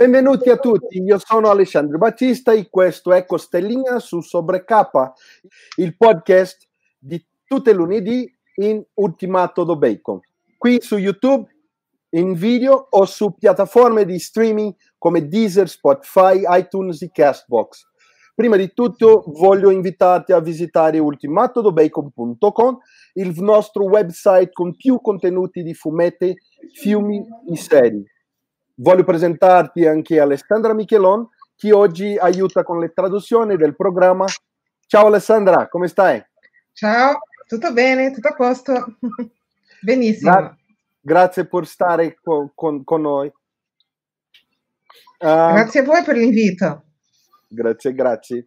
Benvenuti a tutti, io sono Alessandro Battista e questo è Costellina su Sobre K, il podcast di tutte lunedì in Ultimato do Bacon. Qui su YouTube, in video o su piattaforme di streaming come Deezer, Spotify, iTunes e Castbox. Prima di tutto voglio invitarti a visitare ultimatodobacon.com, il nostro website con più contenuti di fumetti, film e serie Voglio presentarti anche Alessandra Michelon, che oggi aiuta con le traduzioni del programma. Ciao Alessandra, come stai? Ciao, tutto bene, tutto a posto. Benissimo. Gra- grazie per stare con, con, con noi. Uh, grazie a voi per l'invito. Grazie, grazie.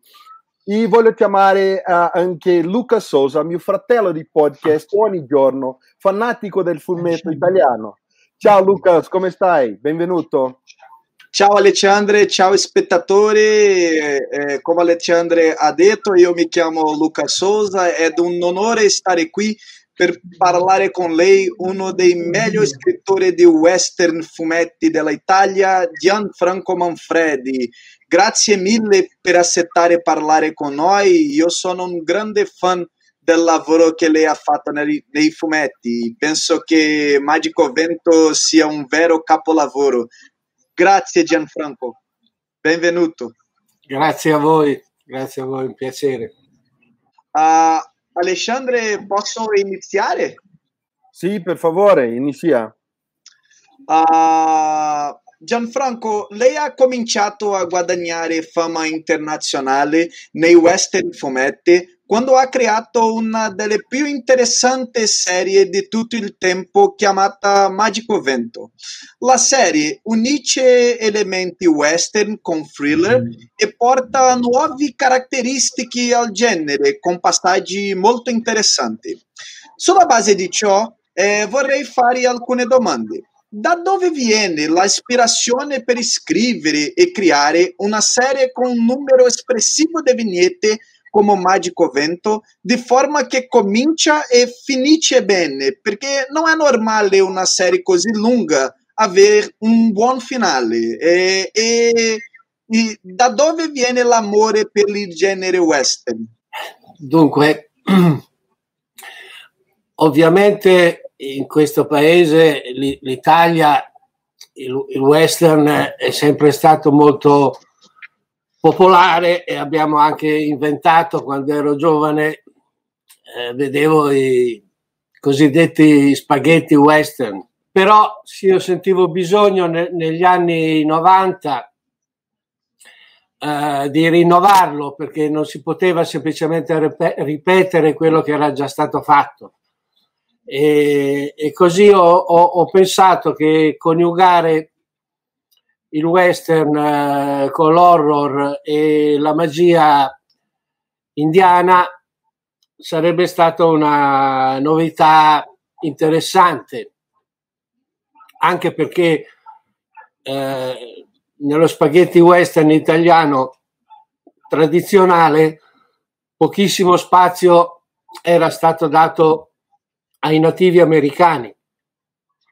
E voglio chiamare uh, anche Luca Sosa, mio fratello di podcast ogni giorno, fanatico del fumetto italiano. Ciao Lucas, come stai? Benvenuto. Ciao Alexandre, ciao spettatori, eh, come Alexandre ha detto io mi chiamo Luca Souza, è un onore stare qui per parlare con lei, uno dei migliori scrittori di western fumetti dell'Italia, Gianfranco Manfredi. Grazie mille per accettare parlare con noi, io sono un grande fan del lavoro che lei ha fatto nei, nei, fumetti. Penso che Magico Vento sia un vero capolavoro. Grazie Gianfranco, benvenuto. Grazie a voi, grazie a voi, un piacere. Uh, Alessandre, posso iniziare? Sì, per favore, inizia. Uh, Gianfranco, lei ha cominciato a guadagnare fama internazionale nei western fumetti quando ha creato una delle più interessanti serie di tutto il tempo chiamata Magico Vento. La serie unisce elementi western con thriller mm. e porta nuove caratteristiche al genere con passaggi molto interessanti. Sulla base di ciò eh, vorrei fare alcune domande. Da dove viene l'ispirazione per scrivere e creare una serie con un numero espressivo di vignette come Magico Vento, di forma che comincia e finisce bene, perché non è normale una serie così lunga avere un buon finale. E, e, e da dove viene l'amore per il genere western? Dunque, ovviamente in questo paese l'Italia, il, il western è sempre stato molto popolare e abbiamo anche inventato quando ero giovane, eh, vedevo i cosiddetti spaghetti western. Però sì, io sentivo bisogno ne, negli anni 90 eh, di rinnovarlo perché non si poteva semplicemente rep- ripetere quello che era già stato fatto. E, e così ho, ho, ho pensato che coniugare il western eh, con l'horror e la magia indiana sarebbe stata una novità interessante, anche perché eh, nello spaghetti western italiano tradizionale pochissimo spazio era stato dato ai nativi americani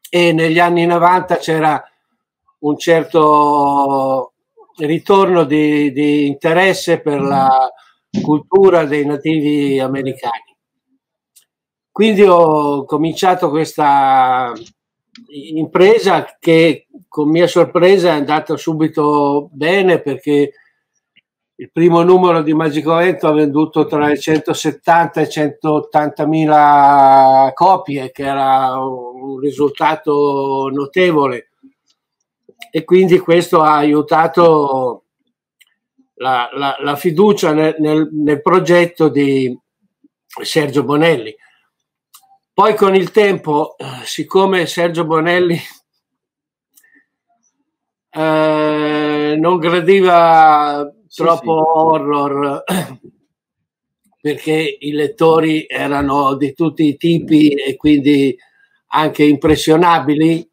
e negli anni 90 c'era un certo ritorno di, di interesse per la cultura dei nativi americani. Quindi ho cominciato questa impresa che con mia sorpresa è andata subito bene perché il primo numero di Magico Vento ha venduto tra le 170 e 180 mila copie, che era un risultato notevole e quindi questo ha aiutato la, la, la fiducia nel, nel, nel, progetto di Sergio Bonelli. Poi con il tempo, siccome Sergio Bonelli eh, non gradiva troppo sì, sì. horror perché i lettori erano di tutti i tipi e quindi anche impressionabili,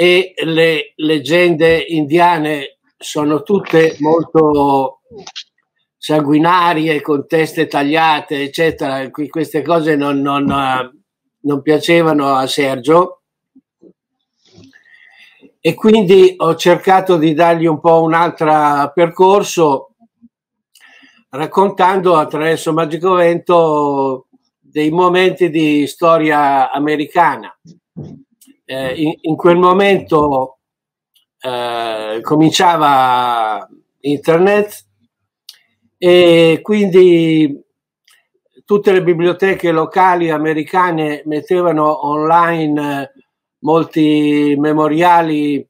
e le leggende indiane sono tutte molto sanguinarie, con teste tagliate, eccetera. Queste cose non, non, non piacevano a Sergio. e quindi ho cercato di dargli un po' un altro percorso raccontando attraverso Magico Vento dei momenti di storia americana. Eh, in, in, quel momento eh, cominciava internet e quindi tutte le biblioteche locali americane mettevano online molti memoriali,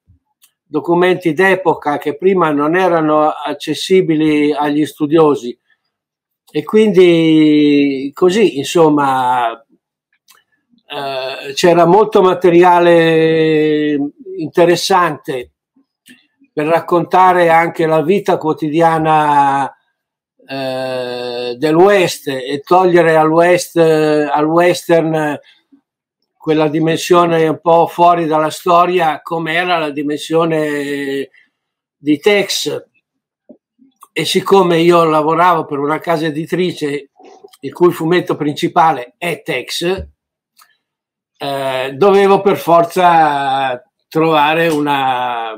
documenti d'epoca che prima non erano accessibili agli studiosi. E quindi così, insomma, eh, c'era molto materiale interessante per raccontare anche la vita quotidiana eh, del West e togliere al, West, al western quella dimensione un po' fuori dalla storia come era la dimensione di Tex. E siccome io lavoravo per una casa editrice il cui fumetto principale è Tex eh, dovevo per forza trovare una,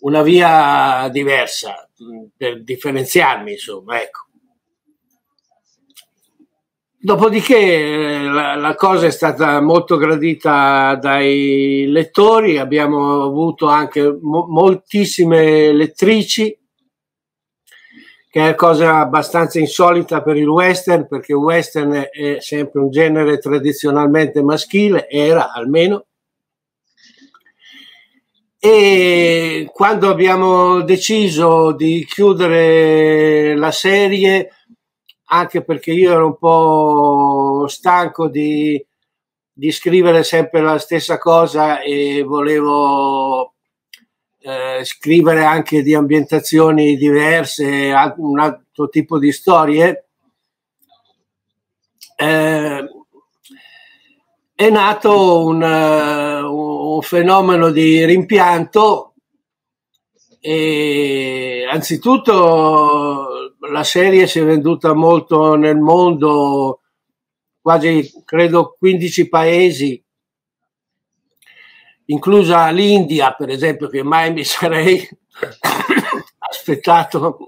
una via diversa per differenziarmi, insomma, ecco. Dopodiché eh, la, la, cosa è stata molto gradita dai lettori, abbiamo avuto anche mo- moltissime lettrici, che è cosa abbastanza insolita per il western, perché il western è sempre un genere tradizionalmente maschile, era almeno, e quando abbiamo deciso di chiudere la serie, anche perché io ero un po' stanco di, di scrivere sempre la stessa cosa e volevo eh, scrivere anche di ambientazioni diverse, un altro tipo di storie, eh, è nato un, un fenomeno di rimpianto e anzitutto la serie si è venduta molto nel mondo, quasi credo 15 paesi, inclusa l'India per esempio che mai mi sarei aspettato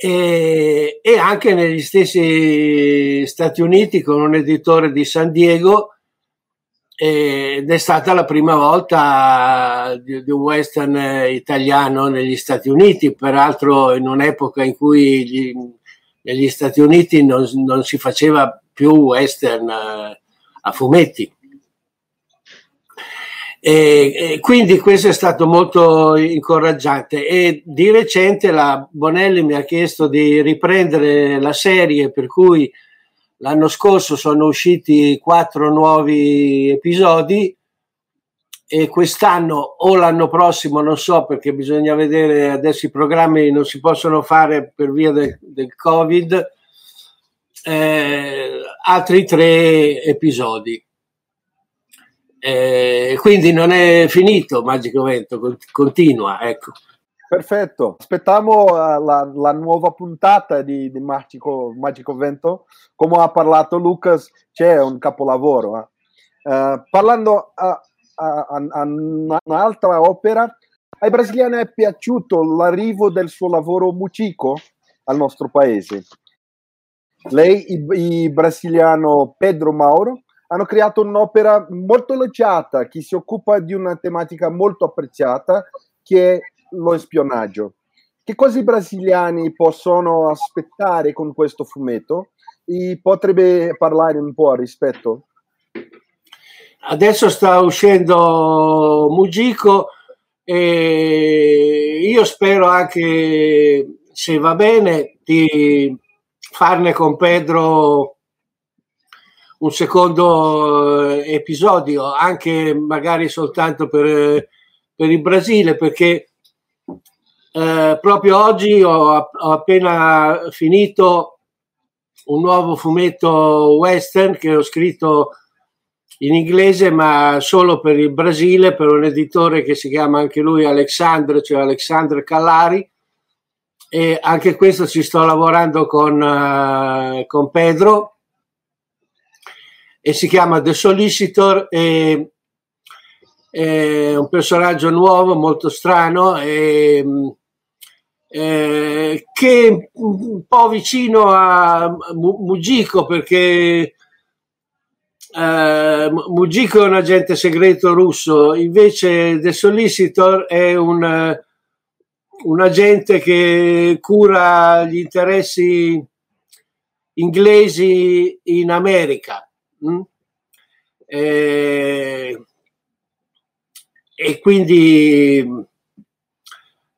e, e, anche negli stessi Stati Uniti con un editore di San Diego ed è stata la prima volta di, di, un western italiano negli Stati Uniti, peraltro in un'epoca in cui gli, negli Stati Uniti non, non, si faceva più western eh, a fumetti. E, e, quindi questo è stato molto incoraggiante. E di recente la Bonelli mi ha chiesto di riprendere la serie per cui L'anno scorso sono usciti quattro nuovi episodi e quest'anno o l'anno prossimo non so perché bisogna vedere adesso i programmi non si possono fare per via del, del covid eh, altri tre episodi eh, quindi non è finito Magico Vento continua ecco Perfetto, aspettiamo uh, la, la, nuova puntata di, di Magico, Magico, Vento. Come ha parlato Lucas, c'è un capolavoro. Eh. Uh, parlando a, a, a, un'altra opera, ai brasiliani è piaciuto l'arrivo del suo lavoro Mucico al nostro paese. Lei, il, il brasiliano Pedro Mauro, hanno creato un'opera molto elogiata che si occupa di una tematica molto apprezzata che è lo spionaggio. Che cosa i brasiliani possono aspettare con questo fumetto? E potrebbe parlare un po' a rispetto? Adesso sta uscendo Mugico e io spero anche, se va bene, di farne con Pedro un secondo eh, episodio, anche magari soltanto per, per il Brasile, perché eh, proprio oggi ho, ho, appena finito un nuovo fumetto western che ho scritto in inglese ma solo per il Brasile per un editore che si chiama anche lui Alexandre, cioè Alexandre Callari. E anche questo ci sto lavorando con, uh, con Pedro e si chiama The Solicitor e è un personaggio nuovo, molto strano, e, eh, che un po' vicino a Mujiko perché eh, Mujiko è un agente segreto russo, invece The Solicitor è un, un agente che cura gli interessi inglesi in America. Mm? E, e, quindi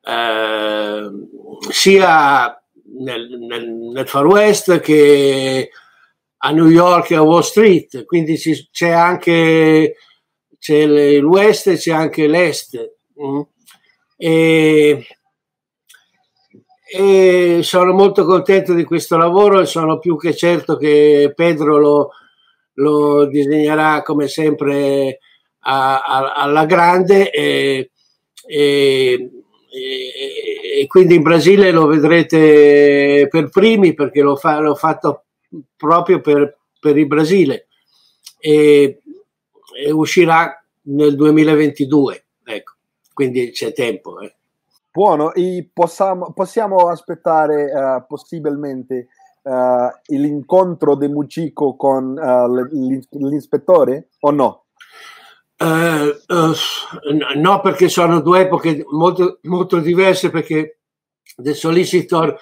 eh, sia nel, nel, nel, Far West che a New York e a Wall Street, quindi ci, c'è anche c'è il West e c'è anche l'Est. Mm? E, e sono molto contento di questo lavoro e sono più che certo che Pedro lo, lo disegnerà come sempre a, a, alla grande e, e, e, quindi in Brasile lo vedrete per primi perché l'ho, fa, l'ho fatto proprio per, per il Brasile e, uscirà nel 2022 ecco quindi c'è tempo eh. Buono, e possiamo, possiamo aspettare uh, possibilmente uh, l'incontro di Mucico con uh, l'ispettore o no? no, perché sono due epoche molto, molto diverse perché The Solicitor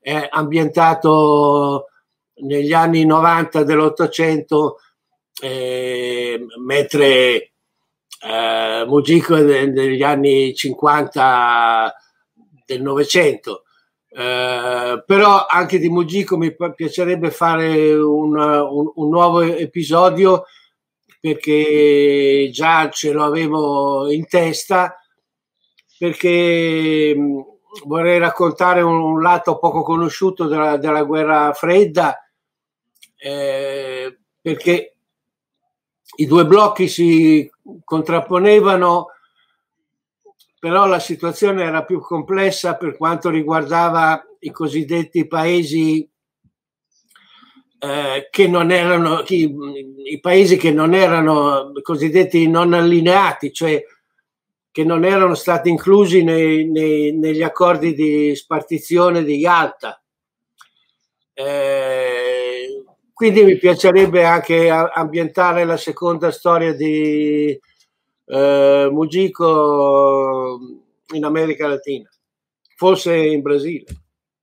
è ambientato negli anni 90 dell'Ottocento, eh, mentre eh, Mujico degli anni 50 del Novecento. Eh, però anche di Mujico mi piacerebbe fare un, un, un, nuovo episodio perché già ce lo avevo in testa perché mm, vorrei raccontare un, un lato poco conosciuto della, della guerra fredda eh, perché i due blocchi si contrapponevano, però la situazione era più complessa per quanto riguardava i cosiddetti paesi eh, che non erano i, i paesi che non erano cosiddetti non allineati, cioè che non erano stati inclusi nei, nei, negli accordi di spartizione di Yalta. Eh, quindi mi piacerebbe anche ambientare la seconda storia di eh, Mujico in America Latina, forse in Brasile.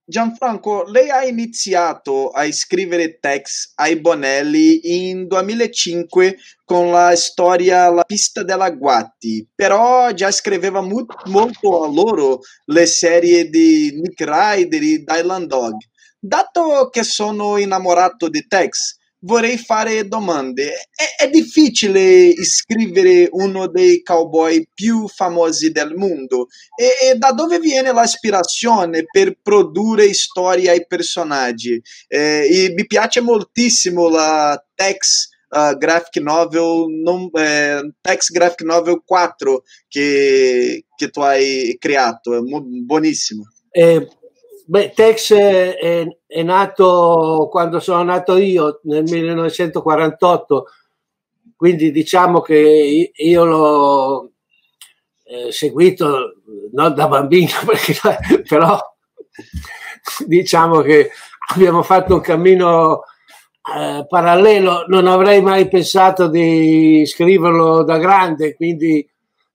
Gianfranco, lei ha iniziato a scrivere text ai Bonelli in 2005 con la storia La pista della Guatti, però già scriveva molto, molto a loro le serie di Nick Ryder e Dylan Dog. Dato che sono innamorato di Tex, vorrei fare domande. È, è, difficile scrivere uno dei cowboy più famosi del mondo? E, e da dove viene l'ispirazione per produrre storie ai personaggi? Eh, mi piace moltissimo la Tex uh, graphic novel, non, eh, Tex graphic novel 4 che, che tu hai creato, è buonissimo. Eh, Beh, Tex è, è, nato quando sono nato io nel 1948, quindi diciamo che io l'ho eh, seguito non da bambino, perché, però diciamo che abbiamo fatto un cammino eh, parallelo. Non avrei mai pensato di scriverlo da grande, quindi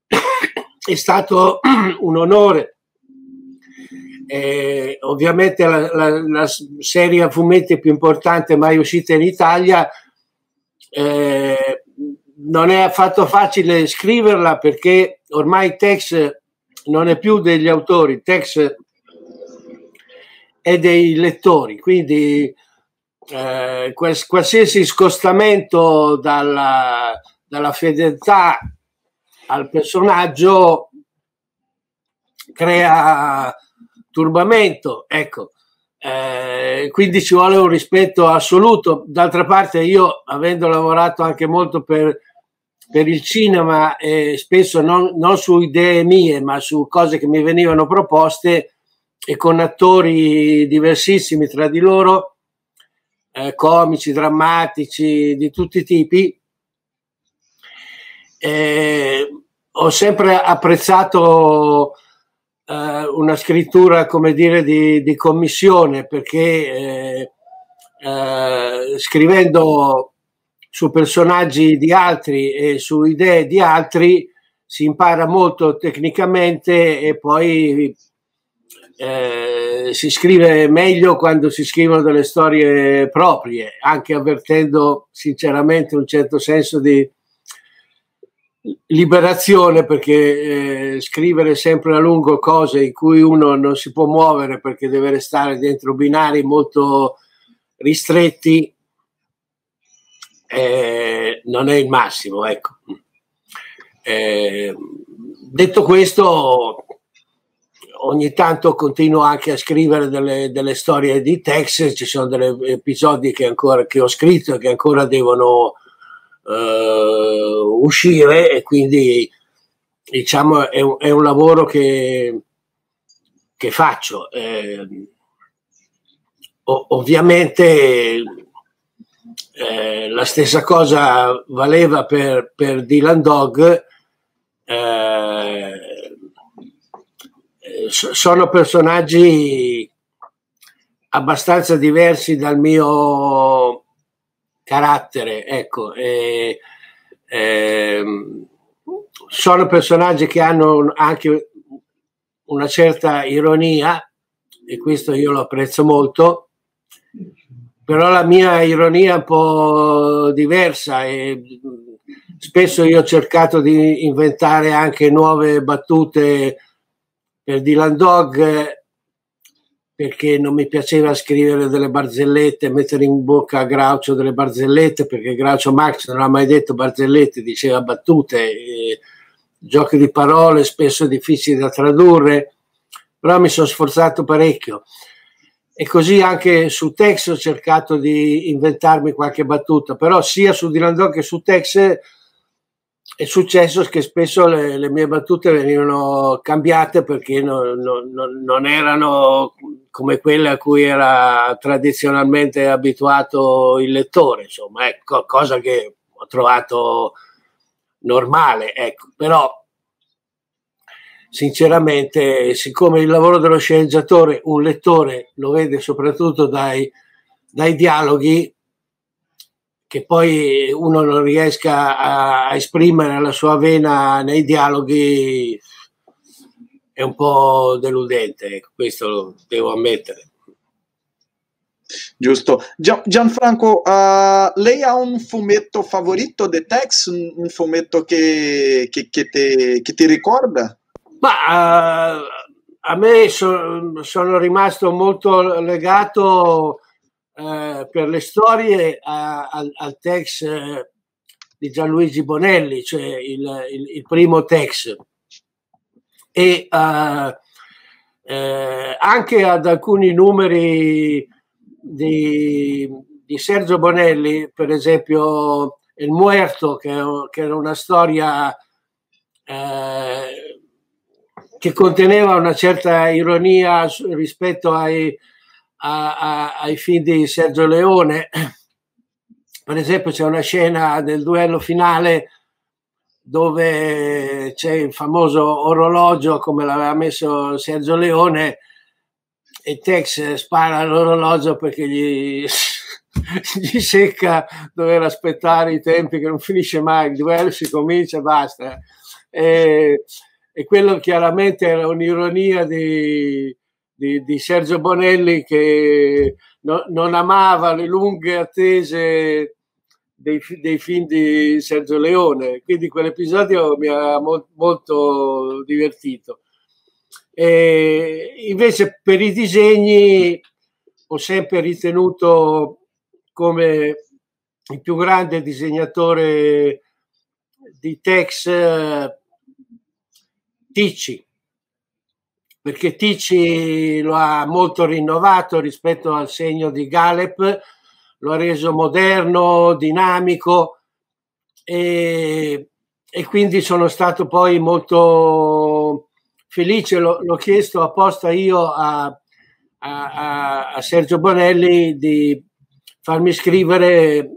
è stato un onore eh, ovviamente la, la, la, serie a fumetti più importante mai uscita in Italia eh, non è affatto facile scriverla perché ormai Tex non è più degli autori, Tex è dei lettori, quindi eh, qualsiasi scostamento dalla, dalla fedeltà al personaggio crea turbamento, ecco. Eh, quindi ci vuole un rispetto assoluto. D'altra parte, io avendo lavorato anche molto per, per il cinema, eh, spesso non, non, su idee mie, ma su cose che mi venivano proposte e con attori diversissimi tra di loro, eh, comici, drammatici, di tutti i tipi. Eh, ho sempre apprezzato eh, una scrittura, come dire, di, di commissione, perché eh, eh, scrivendo su personaggi di altri e su idee di altri si impara molto tecnicamente e poi eh, si scrive meglio quando si scrivono delle storie proprie, anche avvertendo sinceramente un certo senso di liberazione perché eh, scrivere sempre a lungo cose in cui uno non si può muovere perché deve restare dentro binari molto ristretti eh, non è il massimo ecco. Eh, detto questo ogni tanto continuo anche a scrivere delle, delle storie di Tex ci sono degli episodi che, ancora, che ho scritto e che ancora devono uh, uscire e quindi diciamo è un, è un lavoro che, che faccio. Eh, ovviamente eh, la stessa cosa valeva per, per Dylan Dog. Eh, sono personaggi abbastanza diversi dal mio carattere, ecco. E, e, sono personaggi che hanno anche una certa ironia e questo io lo apprezzo molto, però la mia ironia è un po' diversa e spesso io ho cercato di inventare anche nuove battute per Dylan Dog perché non mi piaceva scrivere delle barzellette, mettere in bocca a Groucho delle barzellette, perché Groucho Max non ha mai detto barzellette, diceva battute, eh, giochi di parole spesso difficili da tradurre, però mi sono sforzato parecchio. E così anche su Tex ho cercato di inventarmi qualche battuta, però sia su Dylan Dog che su Tex è successo che spesso le, le, mie battute venivano cambiate perché non, non, non, erano come quelle a cui era tradizionalmente abituato il lettore, insomma, ecco, cosa che ho trovato normale, ecco, però sinceramente, siccome il lavoro dello sceneggiatore, un lettore lo vede soprattutto dai, dai dialoghi, che poi uno non riesca a, esprimere la sua vena nei dialoghi è un po' deludente, questo lo devo ammettere. Giusto. Gianfranco, uh, lei ha un fumetto favorito di Tex? Un fumetto che, che, che, te, che ti ricorda? Ma, uh, a me so, sono rimasto molto legato eh, per le storie a, al, al, tex eh, di Gianluigi Bonelli, cioè il, il, il primo tex, e eh, eh, anche ad alcuni numeri di, di, Sergio Bonelli, per esempio Il Muerto, che, che era una storia eh, che conteneva una certa ironia rispetto ai a, a, ai film di Sergio Leone. Per esempio c'è una scena del duello finale dove c'è il famoso orologio come l'aveva messo Sergio Leone e Tex spara l'orologio perché gli, gli secca dover aspettare i tempi che non finisce mai, il duello si comincia e basta. E, e quello chiaramente era un'ironia di, di, di Sergio Bonelli che no, non amava le lunghe attese dei, dei, film di Sergio Leone, quindi quell'episodio mi ha mo- molto divertito. E invece per i disegni ho sempre ritenuto come il più grande disegnatore di Tex eh, Ticci perché Ticci lo ha molto rinnovato rispetto al segno di Galep, lo ha reso moderno, dinamico e, e quindi sono stato poi molto felice, l'ho, l'ho chiesto apposta io a, a, a, Sergio Bonelli di farmi scrivere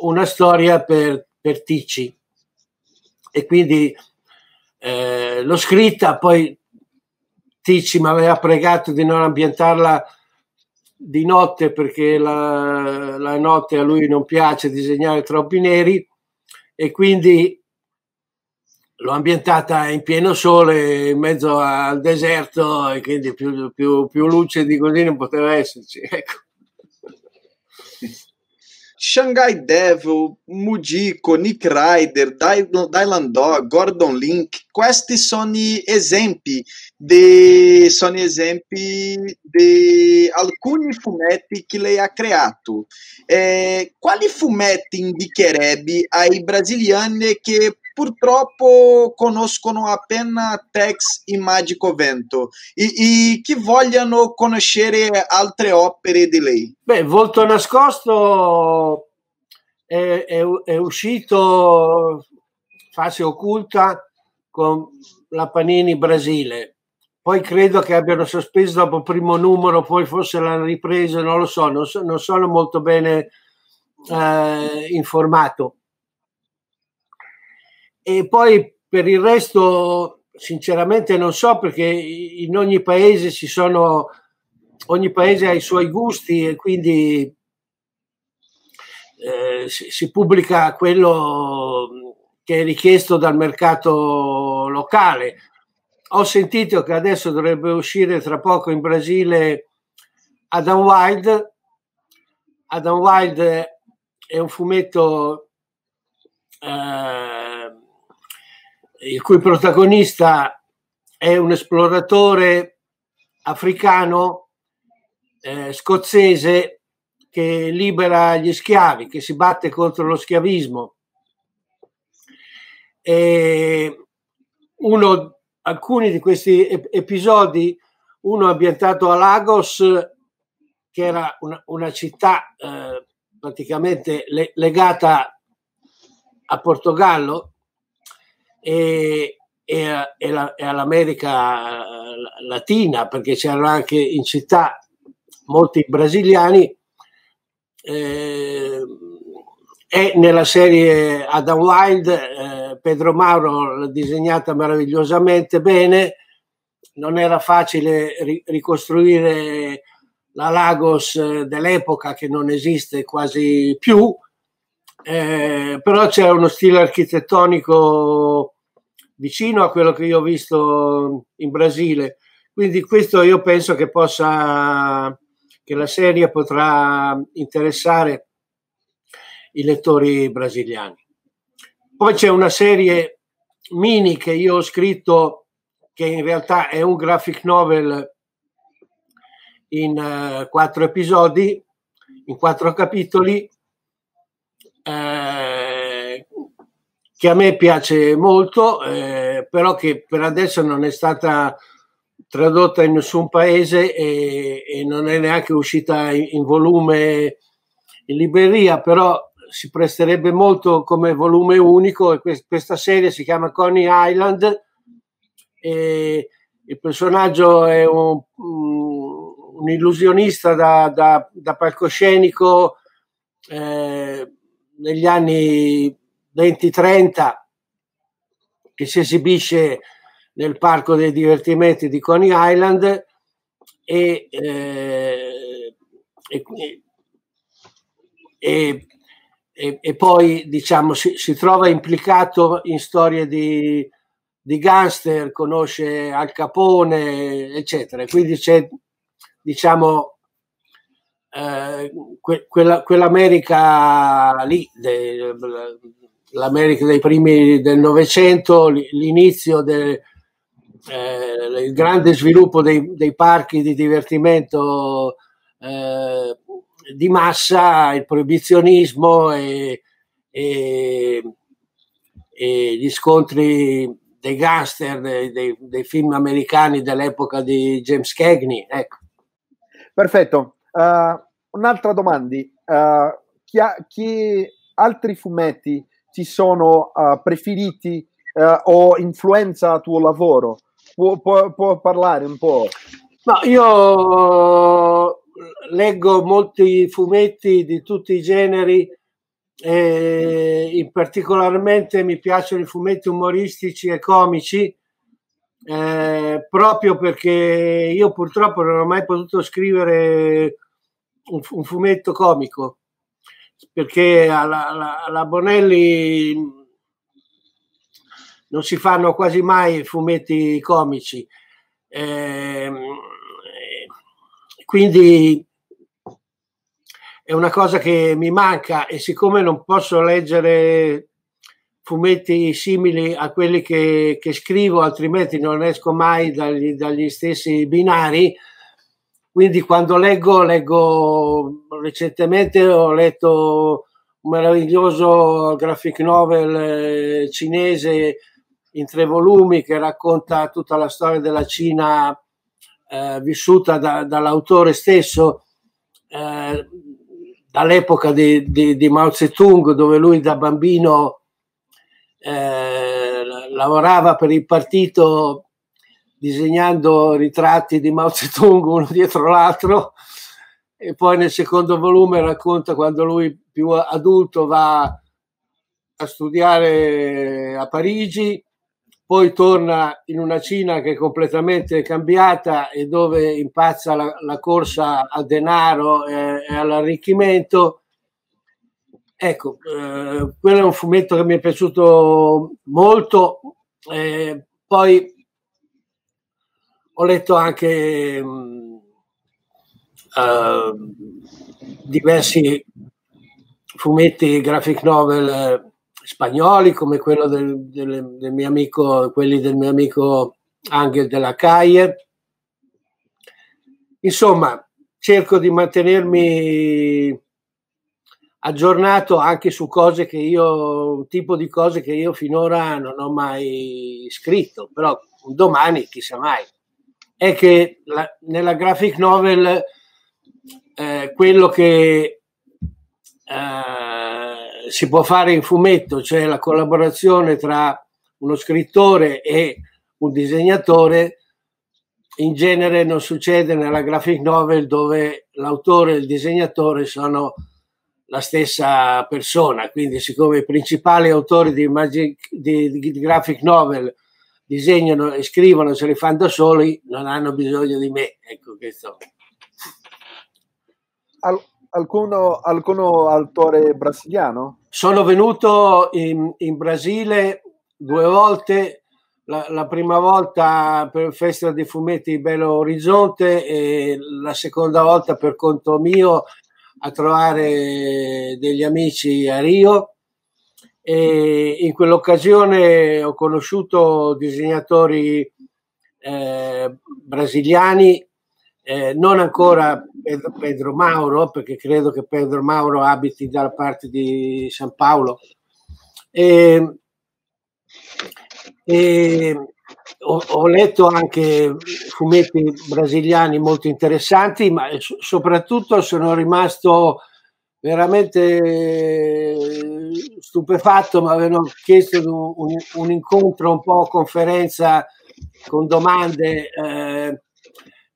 una storia per, per Ticci. E quindi eh, l'ho scritta, poi Ticci mi aveva pregato di non ambientarla di notte perché la, la notte a lui non piace disegnare troppi neri e quindi l'ho ambientata in pieno sole in mezzo al deserto e quindi più, più, più luce di così non poteva esserci. Ecco. Shanghai Devil, Mudiko, Nick Ryder, Dylan Dog, Gordon Link, questi sono esempi di, sono esempi di alcuni fumetti che lei ha creato. Eh, quali fumetti indicherebbe ai brasiliani che purtroppo conoscono appena Tex e Magico Vento e, e che vogliono conoscere altre opere di lei? Beh, Volto Nascosto è, è, è uscito fase occulta con la Panini Brasile. Poi credo che abbiano sospeso dopo il primo numero, poi forse l'hanno ripreso, non lo so, non, so, non sono molto bene eh, informato. E poi per il resto, sinceramente, non so perché in ogni paese ci sono, ogni paese ha i suoi gusti e quindi eh, si, si, pubblica quello che è richiesto dal mercato locale. Ho sentito che adesso dovrebbe uscire tra poco in Brasile Adam Wild. Adam Wild è un fumetto eh, il cui protagonista è un esploratore africano eh, scozzese che libera gli schiavi, che si batte contro lo schiavismo. E uno, alcuni di questi episodi, uno ambientato a Lagos, che era una, una città eh, praticamente le, legata a Portogallo, e, e, e, la, e all'America eh, Latina, perché c'erano anche in città molti brasiliani. Eh, e nella serie Adam Wild eh, Pedro Mauro l'ha disegnata meravigliosamente bene non era facile ri- ricostruire la Lagos eh, dell'epoca che non esiste quasi più eh, però c'è uno stile architettonico vicino a quello che io ho visto in Brasile. Quindi questo io penso che possa, che la serie potrà interessare i lettori brasiliani. Poi c'è una serie mini che io ho scritto che in realtà è un graphic novel in uh, quattro episodi, in quattro capitoli, eh, che a me piace molto, eh, però che per adesso non è stata tradotta in nessun paese e, e non è neanche uscita in, in, volume in libreria, però si presterebbe molto come volume unico e quest- questa serie si chiama Coney Island e il personaggio è un, un illusionista da, da, da palcoscenico eh, negli anni 20-30 che si esibisce nel parco dei divertimenti di Coney Island e, eh, e, e, e, poi diciamo si, si, trova implicato in storie di, di gangster, conosce Al Capone, eccetera. Quindi c'è diciamo eh, que- quella, quell'America lì, de, l'America dei primi del Novecento, l'inizio del eh, grande sviluppo dei, dei, parchi di divertimento eh, di massa, il proibizionismo e, e, e, gli scontri dei gangster, dei, dei, dei, film americani dell'epoca di James Cagney. Ecco. Perfetto. Uh, un'altra domanda, uh, chi, ha, chi, altri fumetti ti sono uh, preferiti o influenza il tuo lavoro? Può, può, può, parlare un po'? No, io leggo molti fumetti di tutti i generi e in particolarmente mi piacciono i fumetti umoristici e comici eh, proprio perché io purtroppo non ho mai potuto scrivere un, un fumetto comico perché alla, alla, alla, Bonelli non si fanno quasi mai fumetti comici. Eh, quindi è una cosa che mi manca e siccome non posso leggere fumetti simili a quelli che, che scrivo, altrimenti non esco mai dagli, dagli, stessi binari. Quindi quando leggo, leggo recentemente ho letto un meraviglioso graphic novel eh, cinese in tre volumi che racconta tutta la storia della Cina eh, vissuta da, dall'autore stesso. Eh, dall'epoca di, di, di, Mao Zedong, dove lui da bambino eh, lavorava per il partito disegnando ritratti di Mao Zedong uno dietro l'altro e poi nel secondo volume racconta quando lui più adulto va a studiare a Parigi poi torna in una Cina che è completamente cambiata e dove impazza la, la corsa al denaro e, e all'arricchimento. Ecco, eh, quello è un fumetto che mi è piaciuto molto. Eh, poi ho letto anche mh, uh, diversi fumetti graphic novel eh, spagnoli come quello del, del, del, mio amico, quelli del mio amico Angel della Caie. Insomma, cerco di mantenermi aggiornato anche su cose che io, un tipo di cose che io finora non ho mai scritto, però domani chissà mai. È che la, nella graphic novel eh, quello che eh, si può fare in fumetto, cioè la collaborazione tra uno scrittore e un disegnatore, in genere non succede nella graphic novel dove l'autore e il disegnatore sono la stessa persona, quindi siccome i principali autori di, magic, di, di graphic novel disegnano e scrivono, se li fanno da soli, non hanno bisogno di me. Ecco questo. Al, alcuno, alcuno autore brasiliano? Sono venuto in, in Brasile due volte, la, la, prima volta per il Festival di Fumetti Belo Orizzonte e la seconda volta per conto mio a trovare degli amici a Rio. E in quell'occasione ho conosciuto disegnatori eh, brasiliani eh, non ancora Pedro, Pedro, Mauro, perché credo che Pedro Mauro abiti dalla parte di San Paolo. E, e ho, ho, letto anche fumetti brasiliani molto interessanti, ma soprattutto sono rimasto veramente stupefatto, mi avevano chiesto un, un, incontro un po' conferenza con domande. Eh,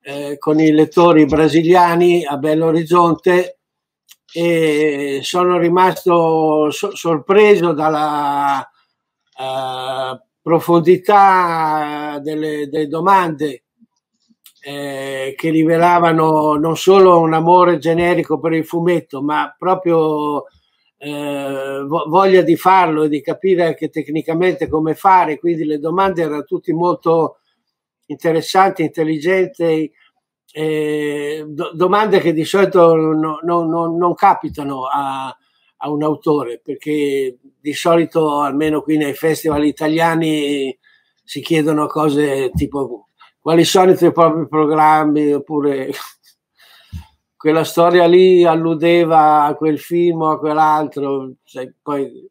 eh, con i lettori brasiliani a Belo Horizonte e sono rimasto so- sorpreso dalla uh, profondità delle, delle domande eh, che rivelavano non solo un amore generico per il fumetto, ma proprio eh, voglia di farlo e di capire anche tecnicamente come fare. Quindi le domande erano tutte molto interessanti, intelligenti, eh, do, domande che di solito no, no, no, non capitano a, a, un autore, perché di solito, almeno qui nei festival italiani, si chiedono cose tipo quali sono i tuoi propri programmi, oppure quella storia lì alludeva a quel film o a quell'altro, sai, poi,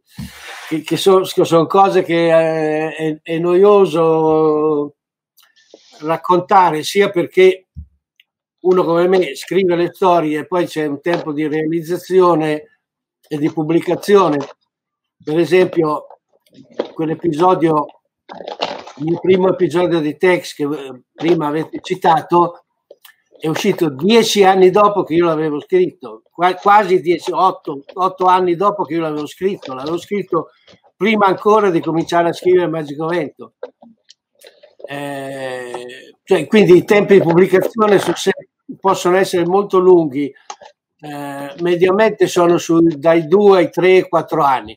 che, che sono son cose che è, è, è noioso raccontare sia perché uno come me scrive le storie e poi c'è un tempo di realizzazione e di pubblicazione. Per esempio, quell'episodio, il primo episodio di Tex che eh, prima avete citato, è uscito dieci anni dopo che io l'avevo scritto, quasi dieci, otto, otto anni dopo che io l'avevo scritto, l'avevo scritto prima ancora di cominciare a scrivere Magico Vento. Eh, cioè, quindi i tempi di pubblicazione possono essere molto lunghi, eh, mediamente sono su, dai 2 ai 3, 4 anni.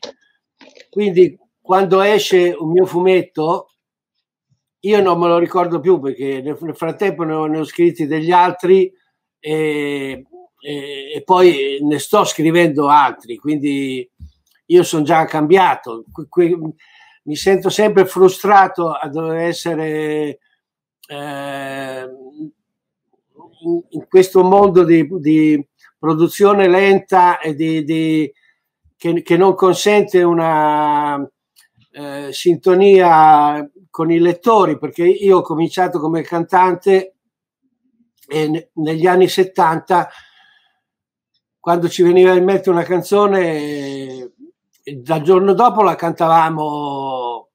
Quindi quando esce un mio fumetto, io non me lo ricordo più perché nel, frattempo ne ho, ne ho, scritti degli altri e, e, e, poi ne sto scrivendo altri, quindi io sono già cambiato. mi sento sempre frustrato a dover essere eh, in, in, questo mondo di, di produzione lenta e di, di, che, che, non consente una eh, sintonia con i lettori, perché io ho cominciato come cantante e ne, negli anni 70, quando ci veniva in mente una canzone, dal giorno dopo la cantavamo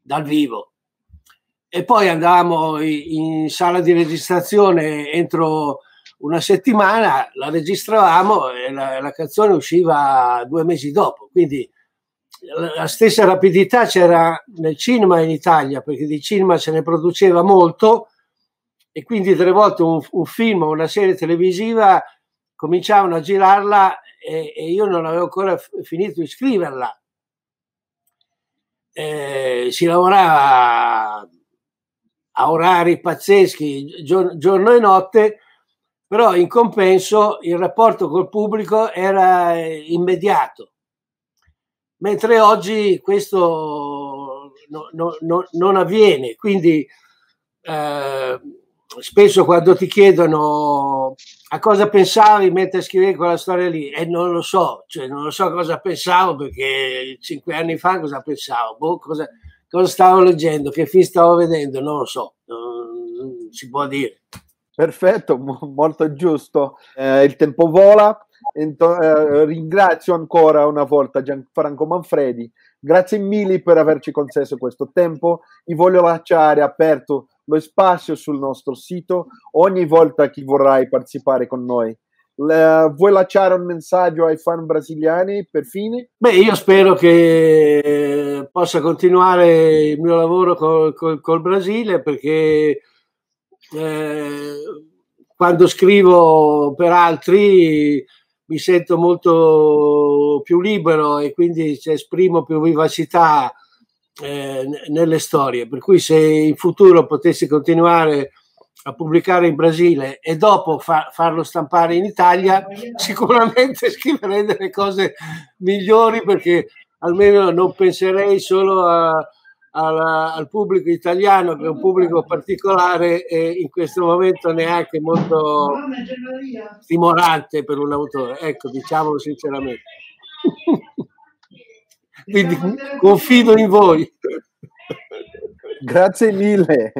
dal vivo. E poi andavamo in sala di registrazione entro una settimana, la registravamo e la, la canzone usciva due mesi dopo. Quindi la stessa rapidità c'era nel cinema in Italia, perché di cinema se ne produceva molto e quindi tre volte un, un film o una serie televisiva cominciavano a girarla e, e io non avevo ancora finito di scriverla. Eh, si lavorava a orari pazzeschi, giorno, giorno e notte, però in compenso il rapporto col pubblico era immediato, mentre oggi questo no, no, no, non avviene. Quindi eh, spesso quando ti chiedono a cosa pensavi mentre scrivevi quella storia lì, e eh, non lo so, cioè non lo so cosa pensavo perché cinque anni fa cosa pensavo, boh, cosa, cosa stavo leggendo, che film stavo vedendo, non lo so, non si può dire. Perfetto, molto giusto. Eh, il tempo vola. Ento, eh, ringrazio ancora una volta Gianfranco Manfredi. Grazie mille per averci concesso questo tempo. Vi voglio lasciare aperto lo spazio sul nostro sito ogni volta che vorrai partecipare con noi. Le, vuoi lasciare un messaggio ai fan brasiliani per fine? Beh, io spero che possa continuare il mio lavoro col, col, col Brasile perché eh, quando scrivo per altri mi sento molto più libero e quindi esprimo più vivacità eh, nelle storie. Per cui se in futuro potessi continuare a pubblicare in Brasile e dopo fa- farlo stampare in Italia, sicuramente scriverei delle cose migliori perché almeno non penserei solo a, alla, al pubblico italiano, che è un pubblico particolare e in questo momento neanche molto stimolante per un autore. Ecco, diciamolo sinceramente. Quindi confido in voi. Grazie mille.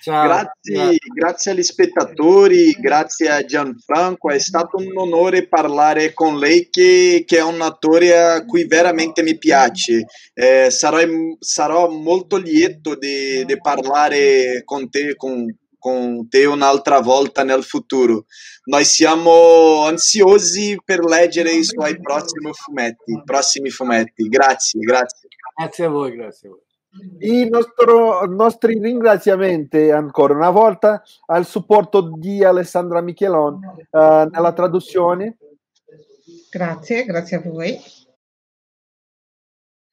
Ciao. Grazie, grazie, agli spettatori, grazie a Gianfranco, è stato un onore parlare con lei che, che è un attore a cui veramente mi piace. Eh, sarò, sarò, molto lieto di, di parlare con te, con, con te un'altra volta nel futuro. Noi siamo ansiosi per leggere i suoi prossimi fumetti. Prossimi fumetti. Grazie, grazie. Grazie a voi, grazie a voi. I nostro, nostri ringraziamenti ancora una volta al supporto di Alessandra Michelon uh, nella traduzione. Grazie, grazie a voi.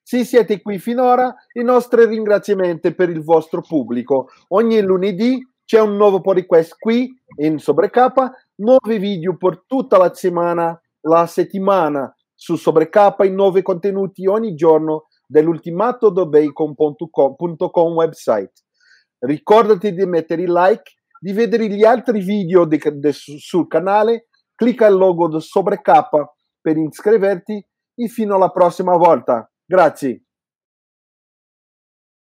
Se siete qui finora, i nostri ringraziamenti per il vostro pubblico. Ogni lunedì c'è un nuovo podcast qui in Sobrecapa, nuovi video per tutta la settimana, la settimana su Sobrecapa, i nuovi contenuti ogni giorno dell'ultimatodobacon.com website. Ricordati di mettere il like, di vedere gli altri video de, de, sul canale, clicca il logo di Sobrecapa per iscriverti e fino alla prossima volta. Grazie.